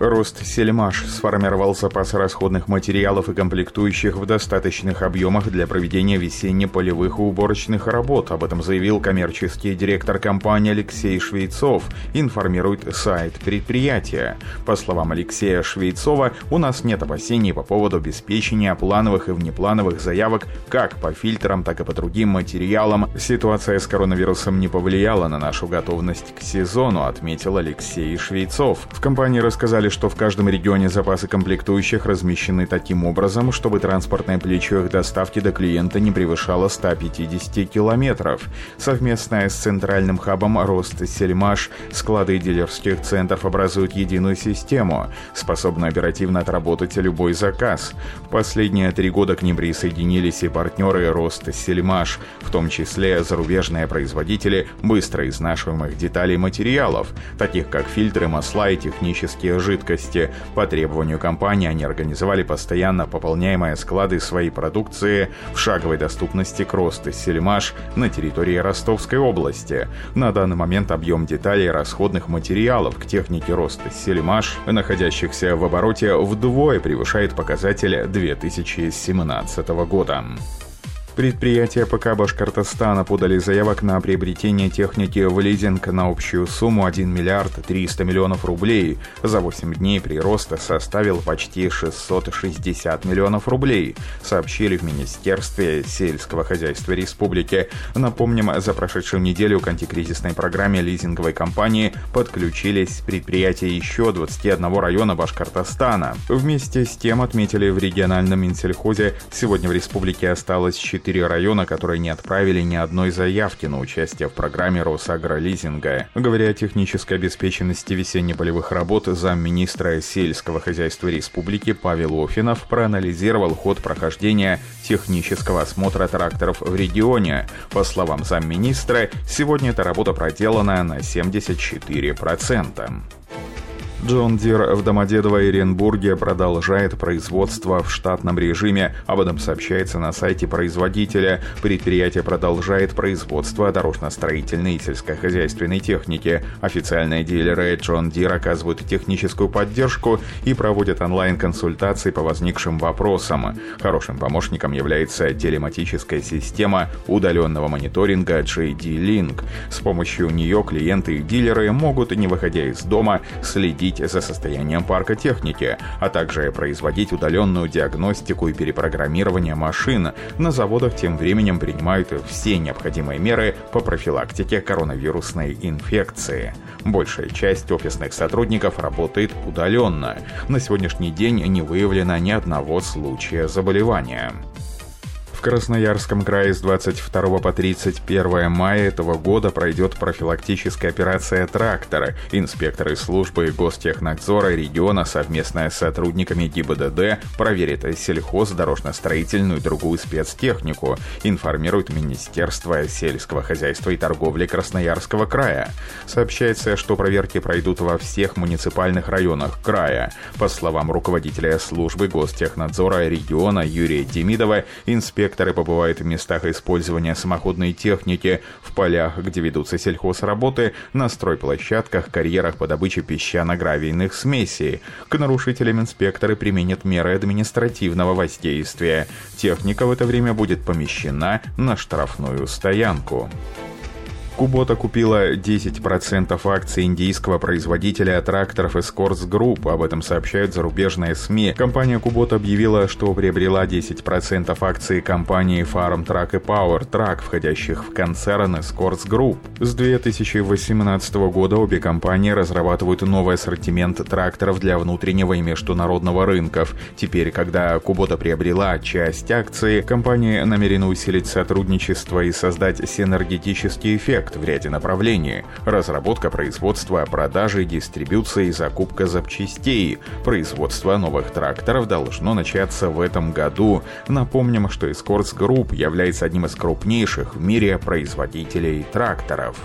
Рост Сельмаш сформировал запас расходных материалов и комплектующих в достаточных объемах для проведения весенне-полевых и уборочных работ. Об этом заявил коммерческий директор компании Алексей Швейцов, информирует сайт предприятия. По словам Алексея Швейцова, у нас нет опасений по поводу обеспечения плановых и внеплановых заявок как по фильтрам, так и по другим материалам. Ситуация с коронавирусом не повлияла на нашу готовность к сезону, отметил Алексей Швейцов. В компании рассказали указали, что в каждом регионе запасы комплектующих размещены таким образом, чтобы транспортное плечо их доставки до клиента не превышало 150 километров. Совместная с центральным хабом Рост Сельмаш склады дилерских центров образуют единую систему, способную оперативно отработать любой заказ. В последние три года к ним присоединились и партнеры Рост Сельмаш, в том числе зарубежные производители быстро изнашиваемых деталей материалов, таких как фильтры, масла и технические жидкости жидкости. По требованию компании они организовали постоянно пополняемые склады своей продукции в шаговой доступности к росту Сельмаш на территории Ростовской области. На данный момент объем деталей расходных материалов к технике роста Сельмаш, находящихся в обороте, вдвое превышает показатель 2017 года. Предприятия ПК Башкортостана подали заявок на приобретение техники в лизинг на общую сумму 1 миллиард 300 миллионов рублей. За 8 дней прирост составил почти 660 миллионов рублей, сообщили в Министерстве сельского хозяйства республики. Напомним, за прошедшую неделю к антикризисной программе лизинговой компании подключились предприятия еще 21 района Башкортостана. Вместе с тем, отметили в региональном Минсельхозе, сегодня в республике осталось 4 четыре района, которые не отправили ни одной заявки на участие в программе Росагролизинга. Говоря о технической обеспеченности весенне-полевых работ, замминистра сельского хозяйства республики Павел Офинов проанализировал ход прохождения технического осмотра тракторов в регионе. По словам замминистра, сегодня эта работа проделана на 74%. John Deere в Домодедово и продолжает производство в штатном режиме. Об этом сообщается на сайте производителя. Предприятие продолжает производство дорожно-строительной и сельскохозяйственной техники. Официальные дилеры John Deere оказывают техническую поддержку и проводят онлайн-консультации по возникшим вопросам. Хорошим помощником является телематическая система удаленного мониторинга JDLink. С помощью нее клиенты и дилеры могут, не выходя из дома, следить следить за состоянием парка техники, а также производить удаленную диагностику и перепрограммирование машин. На заводах тем временем принимают все необходимые меры по профилактике коронавирусной инфекции. Большая часть офисных сотрудников работает удаленно. На сегодняшний день не выявлено ни одного случая заболевания. В Красноярском крае с 22 по 31 мая этого года пройдет профилактическая операция «Трактор». Инспекторы службы гостехнадзора региона совместно с сотрудниками ГИБДД проверят сельхоз, дорожно-строительную и другую спецтехнику, информирует Министерство сельского хозяйства и торговли Красноярского края. Сообщается, что проверки пройдут во всех муниципальных районах края. По словам руководителя службы гостехнадзора региона Юрия Демидова, инспектор инспекторы побывают в местах использования самоходной техники, в полях, где ведутся сельхозработы, на стройплощадках, карьерах по добыче песчано-гравийных смесей. К нарушителям инспекторы применят меры административного воздействия. Техника в это время будет помещена на штрафную стоянку. Кубота купила 10% акций индийского производителя тракторов Escorts Group. Об этом сообщают зарубежные СМИ. Компания Кубота объявила, что приобрела 10% акций компании Farm Truck и Power Truck, входящих в концерн Escorts Group. С 2018 года обе компании разрабатывают новый ассортимент тракторов для внутреннего и международного рынков. Теперь, когда Кубота приобрела часть акций, компания намерена усилить сотрудничество и создать синергетический эффект проект в ряде направлений. Разработка, производство, продажи, дистрибьюция и закупка запчастей. Производство новых тракторов должно начаться в этом году. Напомним, что Escorts Group является одним из крупнейших в мире производителей тракторов.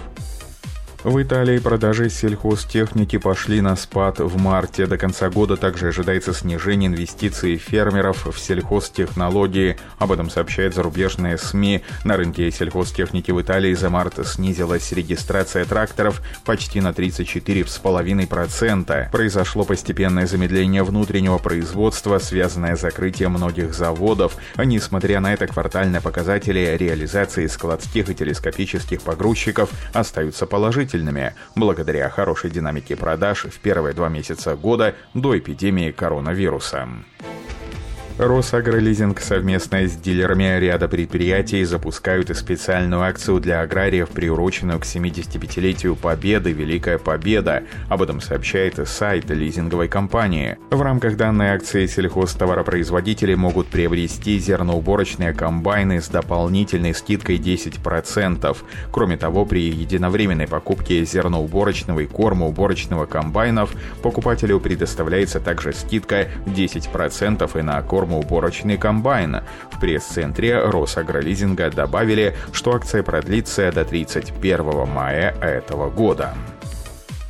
В Италии продажи сельхозтехники пошли на спад в марте. До конца года также ожидается снижение инвестиций фермеров в сельхозтехнологии. Об этом сообщает зарубежные СМИ. На рынке сельхозтехники в Италии за март снизилась регистрация тракторов почти на 34,5%. Произошло постепенное замедление внутреннего производства, связанное с закрытием многих заводов. А несмотря на это, квартальные показатели реализации складских и телескопических погрузчиков остаются положительными положительными, благодаря хорошей динамике продаж в первые два месяца года до эпидемии коронавируса. Росагролизинг совместно с дилерами ряда предприятий запускают и специальную акцию для аграриев, приуроченную к 75-летию Победы «Великая Победа». Об этом сообщает сайт лизинговой компании. В рамках данной акции сельхозтоваропроизводители могут приобрести зерноуборочные комбайны с дополнительной скидкой 10%. Кроме того, при единовременной покупке зерноуборочного и кормоуборочного комбайнов покупателю предоставляется также скидка 10% и на корм кормоуборочный комбайн. В пресс-центре Росагролизинга добавили, что акция продлится до 31 мая этого года.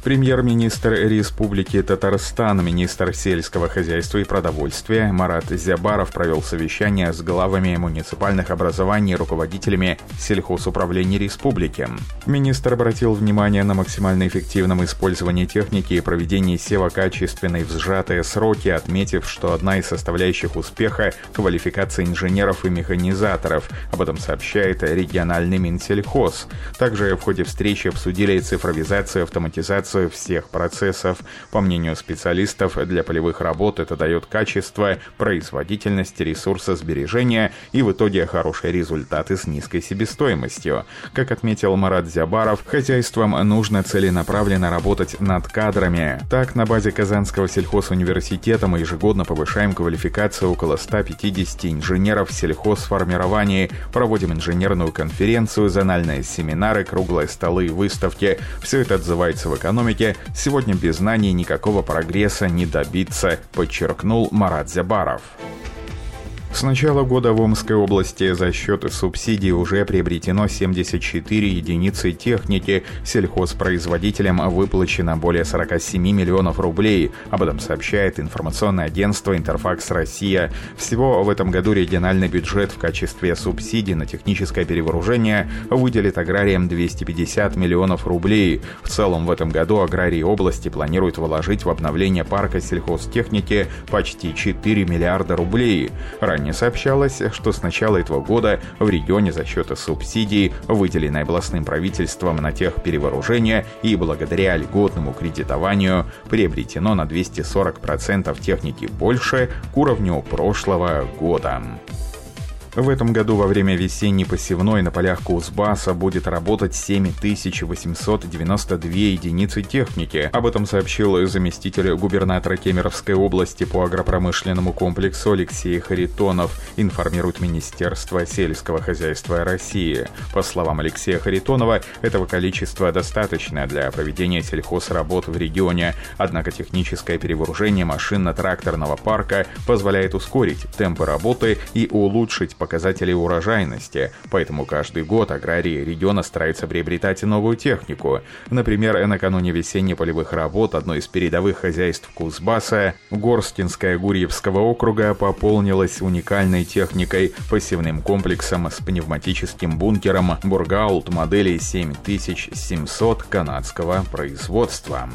Премьер-министр Республики Татарстан, министр сельского хозяйства и продовольствия Марат Зябаров провел совещание с главами муниципальных образований и руководителями сельхозуправления республики. Министр обратил внимание на максимально эффективном использовании техники и проведении сева качественной в сжатые сроки, отметив, что одна из составляющих успеха – квалификация инженеров и механизаторов. Об этом сообщает региональный Минсельхоз. Также в ходе встречи обсудили цифровизацию, автоматизацию автоматизацию всех процессов. По мнению специалистов, для полевых работ это дает качество, производительность, ресурсосбережение и в итоге хорошие результаты с низкой себестоимостью. Как отметил Марат Зябаров, хозяйствам нужно целенаправленно работать над кадрами. Так, на базе Казанского сельхозуниверситета мы ежегодно повышаем квалификацию около 150 инженеров в сельхозформировании, проводим инженерную конференцию, зональные семинары, круглые столы, выставки. Все это отзывается в экономике экономике, сегодня без знаний никакого прогресса не добиться, подчеркнул Марат Зябаров. С начала года в Омской области за счет субсидий уже приобретено 74 единицы техники. Сельхозпроизводителям выплачено более 47 миллионов рублей. Об этом сообщает информационное агентство «Интерфакс Россия». Всего в этом году региональный бюджет в качестве субсидий на техническое перевооружение выделит аграриям 250 миллионов рублей. В целом в этом году аграрии области планируют вложить в обновление парка сельхозтехники почти 4 миллиарда рублей. Ранее Ранее сообщалось, что с начала этого года в регионе за счет субсидий, выделенной областным правительством на тех перевооружения и благодаря льготному кредитованию приобретено на 240% техники больше к уровню прошлого года. В этом году во время весенней посевной на полях Кузбасса будет работать 7892 единицы техники. Об этом сообщил заместитель губернатора Кемеровской области по агропромышленному комплексу Алексей Харитонов, информирует Министерство сельского хозяйства России. По словам Алексея Харитонова, этого количества достаточно для проведения сельхозработ в регионе, однако техническое перевооружение машинно-тракторного парка позволяет ускорить темпы работы и улучшить показатели урожайности, поэтому каждый год аграрии региона стараются приобретать новую технику. Например, накануне весенне-полевых работ одно из передовых хозяйств Кузбасса, Горстинская Гурьевского округа, пополнилась уникальной техникой, посевным комплексом с пневматическим бункером Бургаулт модели 7700 канадского производства.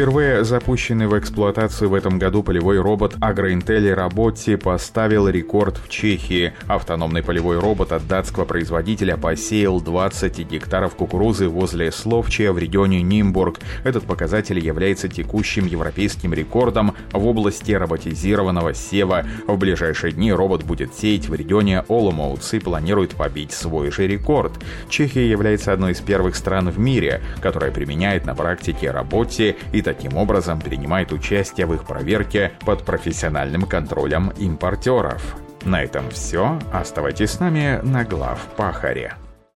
Впервые запущенный в эксплуатацию в этом году полевой робот AgroIntel Работи поставил рекорд в Чехии. Автономный полевой робот от датского производителя посеял 20 гектаров кукурузы возле Словчия в регионе Нимбург. Этот показатель является текущим европейским рекордом в области роботизированного сева. В ближайшие дни робот будет сеять в регионе Оломоутс и планирует побить свой же рекорд. Чехия является одной из первых стран в мире, которая применяет на практике работе и таким образом принимает участие в их проверке под профессиональным контролем импортеров. На этом все. Оставайтесь с нами на глав Пахаре.